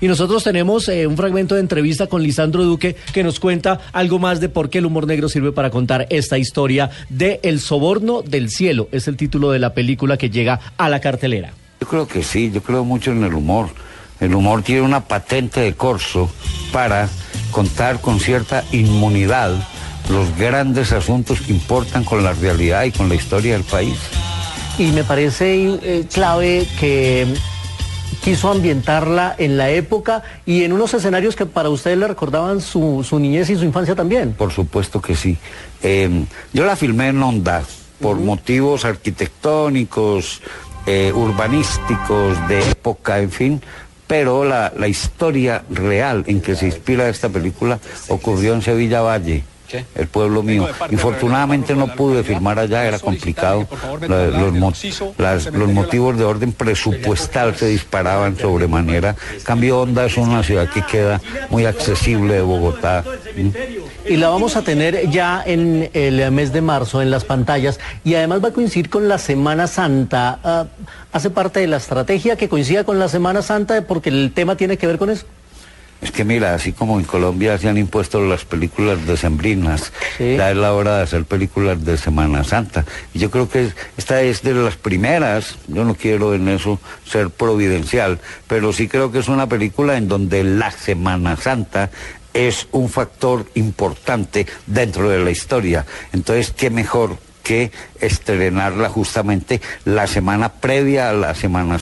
Y nosotros tenemos eh, un fragmento de entrevista con Lisandro Duque que nos cuenta algo más de por qué el humor negro sirve para contar esta historia de El soborno del cielo. Es el título de la película que llega a la cartelera. Yo creo que sí, yo creo mucho en el humor. El humor tiene una patente de corso para contar con cierta inmunidad los grandes asuntos que importan con la realidad y con la historia del país. Y me parece eh, clave que quiso ambientarla en la época y en unos escenarios que para ustedes le recordaban su, niñez y su infancia también. Por supuesto que sí. Em, yo la filmé en Onda por motivos arquitectónicos, eh, urbanísticos, de época, en fin, pero la, la historia real en que se inspira esta película ocurrió en Sevilla Valle el pueblo mío. Infortunadamente no pude firmar allá, era complicado. los, motivos de orden presupuestal se disparaban sobremanera. Cambio Onda es una ciudad que queda muy accesible de Bogotá. Y la vamos a tener ya en el mes de marzo en las pantallas y además va a coincidir con la Semana Santa. Ah, ¿Hace parte de la estrategia que coincida con la Semana Santa porque el tema tiene que ver con eso? Es que mira, así como en Colombia se han impuesto las películas decembrinas, ya es la hora de hacer películas de Semana Santa. Y yo creo que esta es de las primeras, yo no quiero en eso ser providencial, pero sí creo que es una película en donde la Semana Santa es un factor importante dentro de la historia. Entonces, ¿qué mejor que estrenarla justamente la semana previa a la Semana